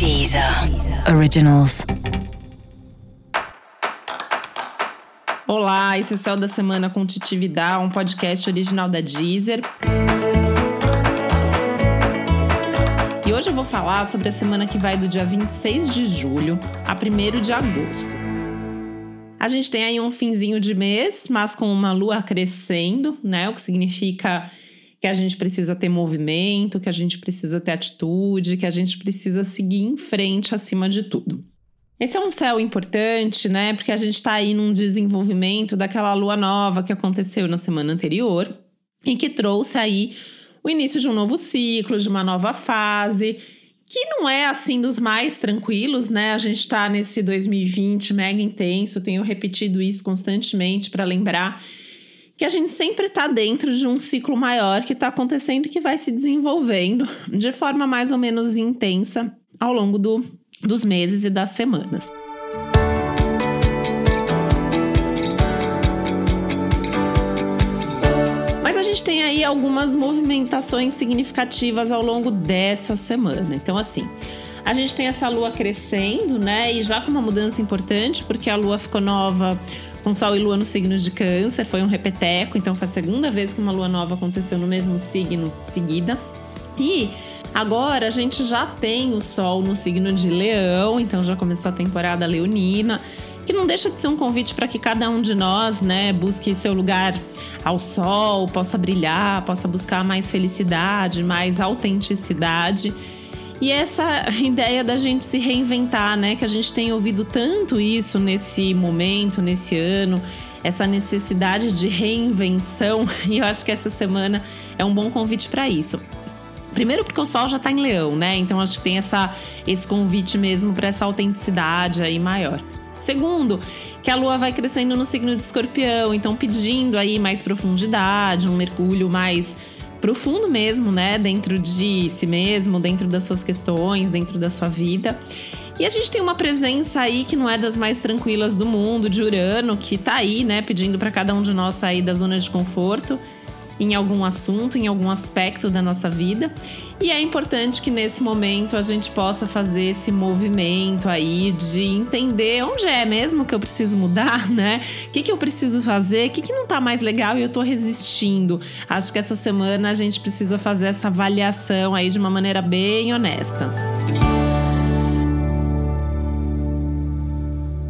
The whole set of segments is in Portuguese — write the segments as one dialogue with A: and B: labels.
A: Deezer Originals.
B: Olá, esse é o Céu da Semana com Titividade, um podcast original da Deezer. E hoje eu vou falar sobre a semana que vai do dia 26 de julho a 1 de agosto. A gente tem aí um finzinho de mês, mas com uma lua crescendo, né? O que significa que a gente precisa ter movimento, que a gente precisa ter atitude, que a gente precisa seguir em frente acima de tudo. Esse é um céu importante, né? Porque a gente está aí num desenvolvimento daquela lua nova que aconteceu na semana anterior e que trouxe aí o início de um novo ciclo, de uma nova fase, que não é assim dos mais tranquilos, né? A gente está nesse 2020 mega intenso, tenho repetido isso constantemente para lembrar que a gente sempre está dentro de um ciclo maior que está acontecendo e que vai se desenvolvendo de forma mais ou menos intensa ao longo do, dos meses e das semanas. Mas a gente tem aí algumas movimentações significativas ao longo dessa semana. Então, assim, a gente tem essa lua crescendo, né? E já com uma mudança importante, porque a lua ficou nova com Sol e Lua no signo de Câncer, foi um repeteco, então foi a segunda vez que uma lua nova aconteceu no mesmo signo seguida. E agora a gente já tem o Sol no signo de Leão, então já começou a temporada leonina, que não deixa de ser um convite para que cada um de nós, né, busque seu lugar ao sol, possa brilhar, possa buscar mais felicidade, mais autenticidade. E essa ideia da gente se reinventar, né? Que a gente tem ouvido tanto isso nesse momento, nesse ano, essa necessidade de reinvenção. E eu acho que essa semana é um bom convite para isso. Primeiro porque o sol já está em leão, né? Então acho que tem essa, esse convite mesmo para essa autenticidade aí maior. Segundo, que a lua vai crescendo no signo de escorpião, então pedindo aí mais profundidade, um mergulho mais profundo mesmo, né? Dentro de si mesmo, dentro das suas questões, dentro da sua vida. E a gente tem uma presença aí que não é das mais tranquilas do mundo, de Urano, que tá aí, né, pedindo para cada um de nós sair da zona de conforto em algum assunto, em algum aspecto da nossa vida. E é importante que nesse momento a gente possa fazer esse movimento aí de entender onde é mesmo que eu preciso mudar, né? O que, que eu preciso fazer, o que, que não tá mais legal e eu tô resistindo. Acho que essa semana a gente precisa fazer essa avaliação aí de uma maneira bem honesta.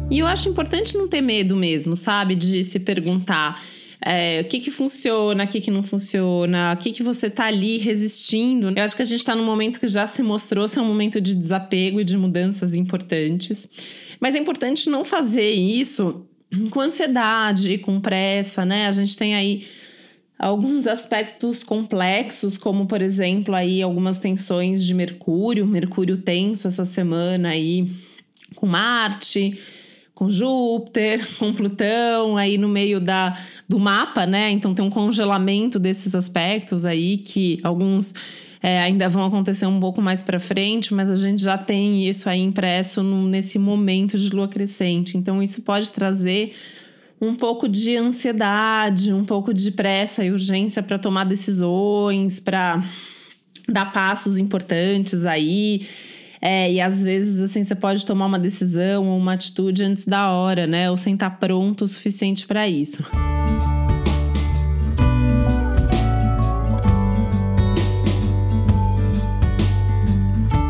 B: E eu acho importante não ter medo mesmo, sabe? De se perguntar é, o que que funciona, o que que não funciona, o que que você tá ali resistindo. Eu acho que a gente tá num momento que já se mostrou ser um momento de desapego e de mudanças importantes. Mas é importante não fazer isso com ansiedade, com pressa, né? A gente tem aí alguns aspectos complexos, como por exemplo aí algumas tensões de Mercúrio, Mercúrio tenso essa semana aí com Marte, com Júpiter, com Plutão aí no meio da, do mapa, né? Então tem um congelamento desses aspectos aí que alguns é, ainda vão acontecer um pouco mais para frente, mas a gente já tem isso aí impresso no, nesse momento de lua crescente. Então isso pode trazer um pouco de ansiedade, um pouco de pressa e urgência para tomar decisões, para dar passos importantes aí. É, e às vezes, assim, você pode tomar uma decisão ou uma atitude antes da hora, né? Ou sem estar pronto o suficiente para isso.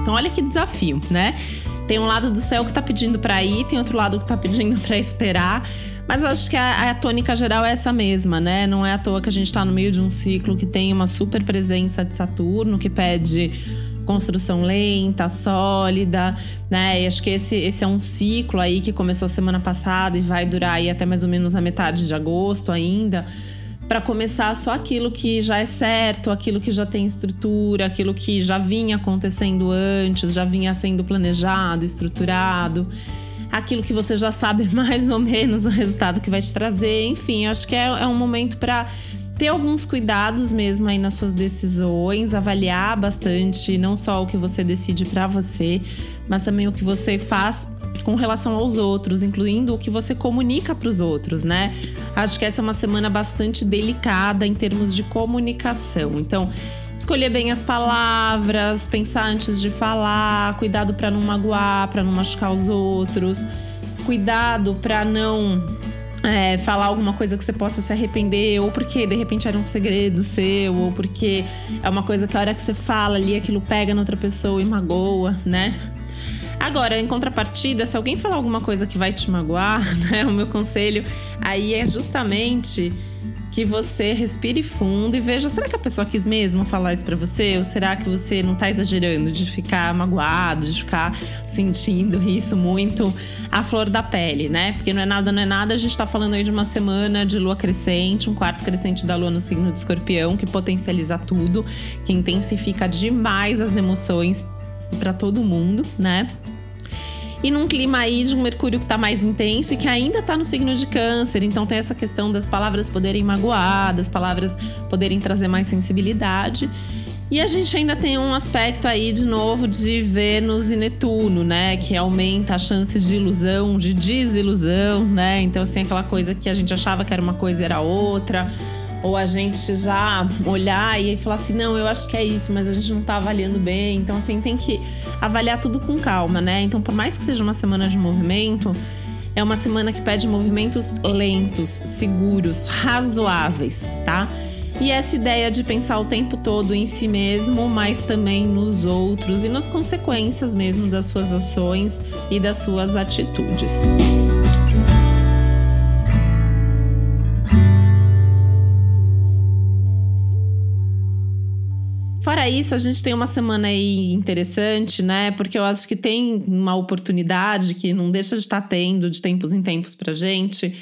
B: Então, olha que desafio, né? Tem um lado do céu que tá pedindo para ir, tem outro lado que tá pedindo para esperar. Mas acho que a, a, tônica geral é essa mesma, né? Não é à toa que a gente está no meio de um ciclo que tem uma super presença de Saturno, que pede construção lenta, sólida, né? E acho que esse, esse é um ciclo aí que começou semana passada e vai durar aí até mais ou menos a metade de agosto ainda. Para começar só aquilo que já é certo, aquilo que já tem estrutura, aquilo que já vinha acontecendo antes, já vinha sendo planejado, estruturado, aquilo que você já sabe mais ou menos o resultado que vai te trazer. Enfim, acho que é, é um momento para ter alguns cuidados mesmo aí nas suas decisões, avaliar bastante não só o que você decide para você, mas também o que você faz com relação aos outros, incluindo o que você comunica para os outros, né? Acho que essa é uma semana bastante delicada em termos de comunicação. Então, escolher bem as palavras, pensar antes de falar, cuidado para não magoar, para não machucar os outros, cuidado para não é, falar alguma coisa que você possa se arrepender, ou porque de repente era um segredo seu, ou porque é uma coisa que a hora que você fala ali aquilo pega na outra pessoa e magoa, né? Agora, em contrapartida, se alguém falar alguma coisa que vai te magoar, né? O meu conselho aí é justamente que você respire fundo e veja, será que a pessoa quis mesmo falar isso para você? Ou será que você não tá exagerando de ficar magoado, de ficar sentindo isso muito à flor da pele, né? Porque não é nada, não é nada, a gente tá falando aí de uma semana de lua crescente, um quarto crescente da lua no signo de escorpião, que potencializa tudo, que intensifica demais as emoções para todo mundo, né? E num clima aí de um Mercúrio que está mais intenso e que ainda está no signo de Câncer. Então tem essa questão das palavras poderem magoar, das palavras poderem trazer mais sensibilidade. E a gente ainda tem um aspecto aí, de novo, de Vênus e Netuno, né? Que aumenta a chance de ilusão, de desilusão, né? Então, assim, aquela coisa que a gente achava que era uma coisa era outra ou a gente já olhar e falar assim, não, eu acho que é isso, mas a gente não tá avaliando bem. Então, assim, tem que avaliar tudo com calma, né? Então, por mais que seja uma semana de movimento, é uma semana que pede movimentos lentos, seguros, razoáveis, tá? E essa ideia de pensar o tempo todo em si mesmo, mas também nos outros e nas consequências mesmo das suas ações e das suas atitudes. Fora isso, a gente tem uma semana aí interessante, né? Porque eu acho que tem uma oportunidade que não deixa de estar tendo de tempos em tempos pra gente,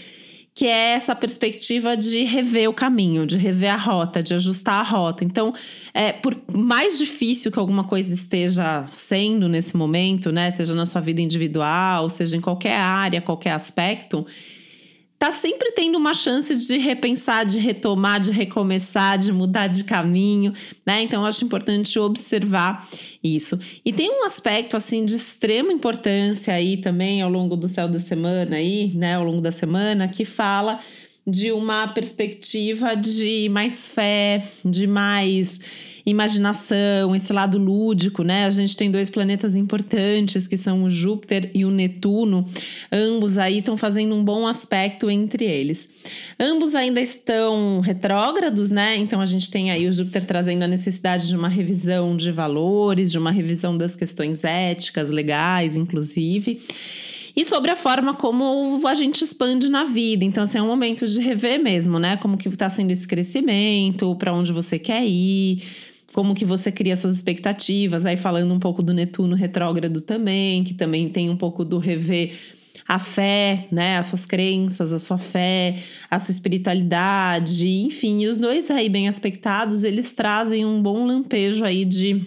B: que é essa perspectiva de rever o caminho, de rever a rota, de ajustar a rota. Então, é, por mais difícil que alguma coisa esteja sendo nesse momento, né? Seja na sua vida individual, seja em qualquer área, qualquer aspecto tá sempre tendo uma chance de repensar, de retomar, de recomeçar, de mudar de caminho, né? Então acho importante observar isso. E tem um aspecto assim de extrema importância aí também ao longo do céu da semana aí, né, ao longo da semana que fala de uma perspectiva de mais fé, de mais imaginação, esse lado lúdico, né? A gente tem dois planetas importantes que são o Júpiter e o Netuno, ambos aí estão fazendo um bom aspecto entre eles. Ambos ainda estão retrógrados, né? Então a gente tem aí o Júpiter trazendo a necessidade de uma revisão de valores, de uma revisão das questões éticas, legais, inclusive e sobre a forma como a gente expande na vida. Então, assim, é um momento de rever mesmo, né? Como que está sendo esse crescimento, para onde você quer ir, como que você cria suas expectativas, aí falando um pouco do Netuno retrógrado também, que também tem um pouco do rever a fé, né, as suas crenças, a sua fé, a sua espiritualidade, enfim, e os dois aí bem aspectados, eles trazem um bom lampejo aí de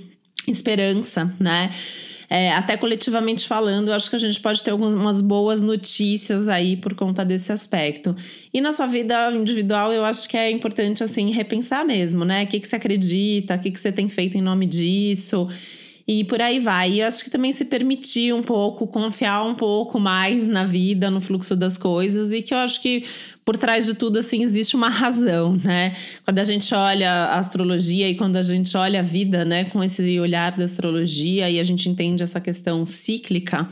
B: esperança, né? É, até coletivamente falando, eu acho que a gente pode ter algumas boas notícias aí por conta desse aspecto. E na sua vida individual, eu acho que é importante, assim, repensar mesmo, né? O que, que você acredita, o que, que você tem feito em nome disso. E por aí vai. E eu acho que também se permitir um pouco, confiar um pouco mais na vida, no fluxo das coisas, e que eu acho que por trás de tudo, assim, existe uma razão, né? Quando a gente olha a astrologia e quando a gente olha a vida, né, com esse olhar da astrologia e a gente entende essa questão cíclica,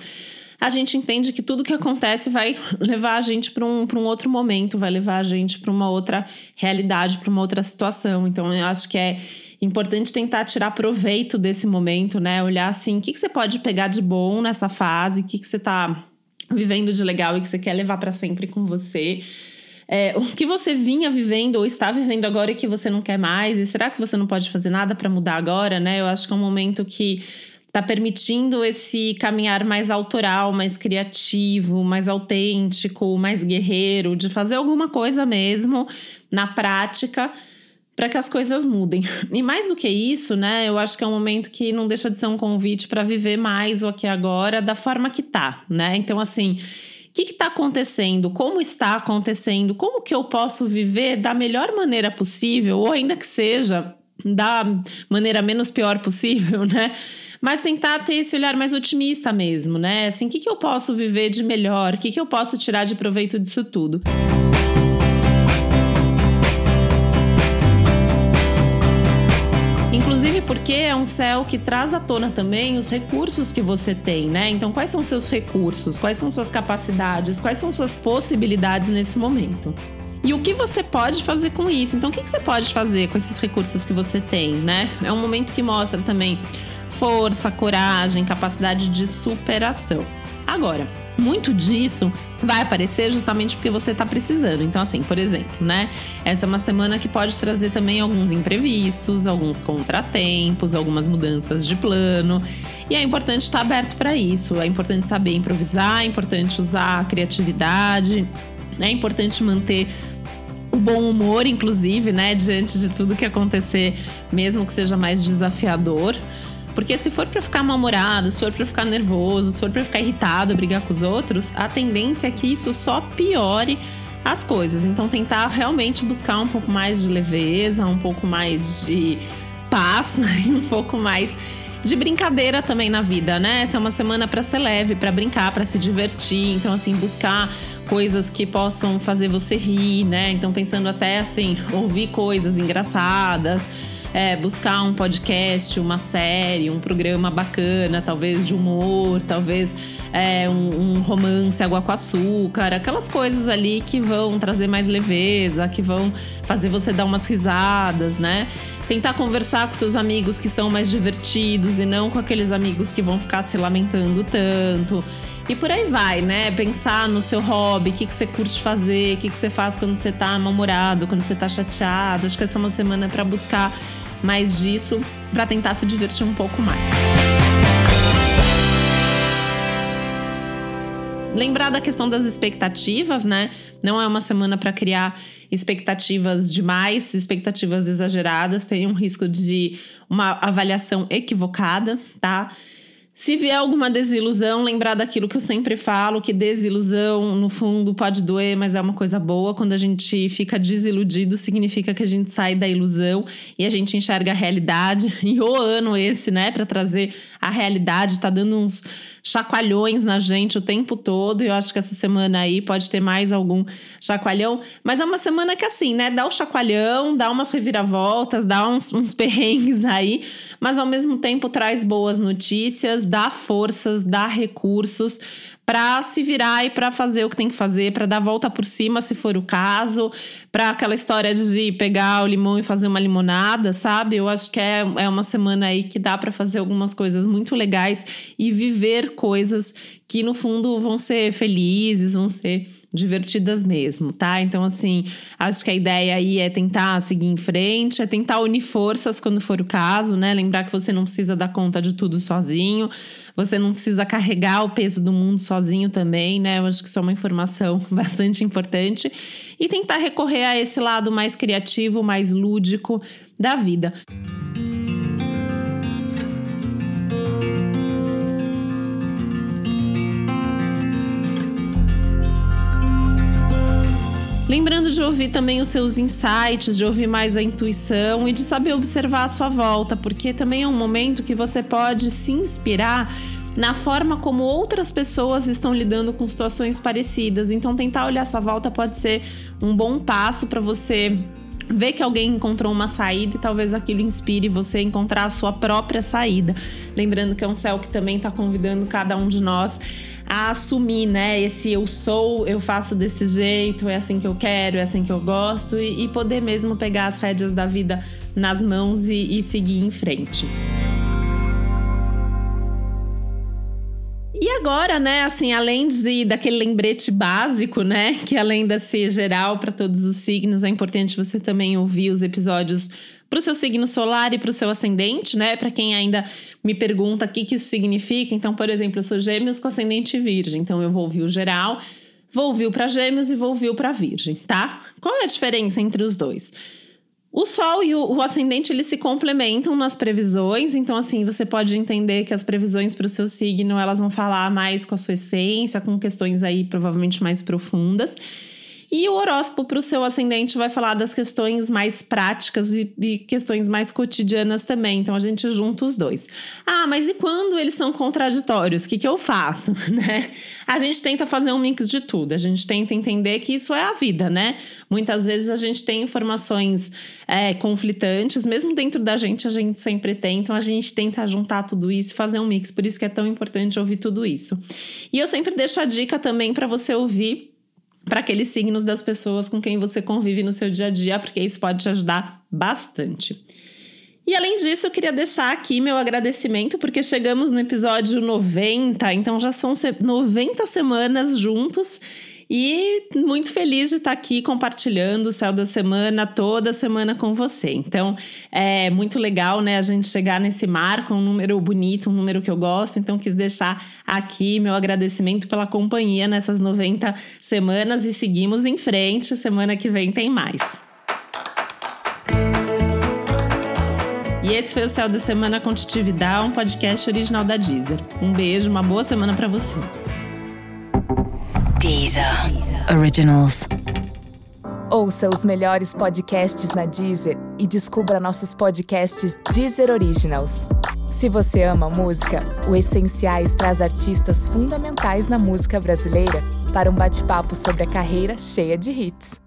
B: a gente entende que tudo que acontece vai levar a gente para um, um outro momento, vai levar a gente para uma outra realidade, para uma outra situação. Então, eu acho que é importante tentar tirar proveito desse momento, né? Olhar assim, o que, que você pode pegar de bom nessa fase, o que, que você está vivendo de legal e que você quer levar para sempre com você é, o que você vinha vivendo ou está vivendo agora e que você não quer mais, e será que você não pode fazer nada para mudar agora, né? Eu acho que é um momento que está permitindo esse caminhar mais autoral, mais criativo, mais autêntico, mais guerreiro, de fazer alguma coisa mesmo na prática para que as coisas mudem. E mais do que isso, né, eu acho que é um momento que não deixa de ser um convite para viver mais o aqui agora da forma que tá, né? Então assim, o que está acontecendo? Como está acontecendo? Como que eu posso viver da melhor maneira possível, ou ainda que seja da maneira menos pior possível, né? Mas tentar ter esse olhar mais otimista mesmo, né? Assim, o que, que eu posso viver de melhor? O que, que eu posso tirar de proveito disso tudo? Céu que traz à tona também os recursos que você tem, né? Então, quais são seus recursos? Quais são suas capacidades? Quais são suas possibilidades nesse momento? E o que você pode fazer com isso? Então, o que você pode fazer com esses recursos que você tem, né? É um momento que mostra também força, coragem, capacidade de superação. Agora, muito disso vai aparecer justamente porque você está precisando. Então, assim, por exemplo, né? Essa é uma semana que pode trazer também alguns imprevistos, alguns contratempos, algumas mudanças de plano. E é importante estar aberto para isso. É importante saber improvisar, é importante usar a criatividade, é importante manter o bom humor, inclusive, né, diante de tudo que acontecer, mesmo que seja mais desafiador. Porque se for para ficar mal-humorado, se for para ficar nervoso, se for para ficar irritado, brigar com os outros, a tendência é que isso só piore as coisas. Então tentar realmente buscar um pouco mais de leveza, um pouco mais de paz e um pouco mais de brincadeira também na vida, né? Essa é uma semana para ser leve, para brincar, para se divertir. Então assim, buscar coisas que possam fazer você rir, né? Então pensando até assim, ouvir coisas engraçadas, é, buscar um podcast, uma série, um programa bacana, talvez de humor, talvez é, um, um, romance água com açúcar, aquelas coisas ali que vão trazer mais leveza, que vão fazer você dar umas risadas, né? Tentar conversar com seus amigos que são mais divertidos e não com aqueles amigos que vão ficar se lamentando tanto. E por aí vai, né? Pensar no seu hobby, o que, que você curte fazer, o que, que você faz quando você tá mal-humorado, quando você tá chateado. Acho que essa é uma semana para buscar mais disso para tentar se divertir um pouco mais. Lembrar da questão das expectativas, né? Não é uma semana para criar expectativas demais, expectativas exageradas, tem um risco de uma avaliação equivocada, tá? Se vier alguma desilusão, lembrar daquilo que eu sempre falo, que desilusão, no fundo, pode doer, mas é uma coisa boa. Quando a gente fica desiludido, significa que a gente sai da ilusão e a gente enxerga a realidade. E o ano esse, né, para trazer a realidade, tá dando uns chacoalhões na gente o tempo todo. E eu acho que essa semana aí pode ter mais algum chacoalhão. Mas é uma semana que, assim, né? Dá o chacoalhão, dá umas reviravoltas, dá uns, uns perrengues aí, mas ao mesmo tempo traz boas notícias, dá forças, dá recursos para se virar e para fazer o que tem que fazer, para dar volta por cima, se for o caso, para aquela história de pegar o limão e fazer uma limonada, sabe? Eu acho que é, é uma semana aí que dá para fazer algumas coisas muito legais e viver coisas que no fundo vão ser felizes, vão ser divertidas mesmo, tá? Então, assim, acho que a ideia aí é tentar seguir em frente, é tentar unir forças quando for o caso, né? Lembrar que você não precisa dar conta de tudo sozinho, você não precisa carregar o peso do mundo sozinho também, né? Eu acho que isso é uma informação bastante importante. E tentar recorrer a esse lado mais criativo, mais lúdico da vida. Lembrando de ouvir também os seus insights, de ouvir mais a intuição e de saber observar a sua volta, porque também é um momento que você pode se inspirar na forma como outras pessoas estão lidando com situações parecidas. Então, tentar olhar a sua volta pode ser um bom passo para você ver que alguém encontrou uma saída e talvez aquilo inspire você a encontrar a sua própria saída. Lembrando que é um céu que também está convidando cada um de nós a assumir, né? Esse eu sou, eu faço desse jeito, é assim que eu quero, é assim que eu gosto, e, e poder mesmo pegar as rédeas da vida nas mãos e, e seguir em frente. E agora, né, assim, além de daquele lembrete básico, né, que além desse geral para todos os signos, é importante você também ouvir os episódios para o seu signo solar e para o seu ascendente, né? Para quem ainda me pergunta o que, que isso significa. Então, por exemplo, eu sou gêmeos com ascendente virgem, então eu vou ouvir o geral, vou ouvir para gêmeos e vou ouvir para virgem, tá? Qual é a diferença entre os dois? O Sol e o, o, ascendente eles se complementam nas previsões, então assim você pode entender que as previsões para o seu signo elas vão falar mais com a sua essência, com questões aí provavelmente mais profundas. E o horóscopo para o seu ascendente vai falar das questões mais práticas e, e, questões mais cotidianas também. Então a gente junta os dois. Ah, mas e quando eles são contraditórios? O que, que eu faço? né? A gente tenta fazer um mix de tudo. A gente tenta entender que isso é a vida, né? Muitas vezes a gente tem informações é, conflitantes, mesmo dentro da gente, a gente sempre tem. Então a gente tenta juntar tudo isso fazer um mix. Por isso que é tão importante ouvir tudo isso. E eu sempre deixo a dica também para você ouvir para aqueles signos das pessoas com quem você convive no seu dia a dia, porque isso pode te ajudar bastante. E além disso, eu queria deixar aqui meu agradecimento, porque chegamos no episódio 90, então já são 90 semanas juntos e muito feliz de estar aqui compartilhando o céu da semana toda semana com você. Então, é muito legal, né, a gente chegar nesse marco, um número bonito, um número que eu gosto. Então, quis deixar aqui meu agradecimento pela companhia nessas 90 semanas e seguimos em frente. Semana que vem tem mais. E esse foi o Céu da Semana com Titividade, um podcast original da Deezer. Um beijo, uma boa semana para você.
A: Deezer. Originals.
C: Ouça os melhores podcasts na Deezer e descubra nossos podcasts Deezer Originals. Se você ama música, o Essenciais traz artistas fundamentais na música brasileira para um bate-papo sobre a carreira cheia de hits.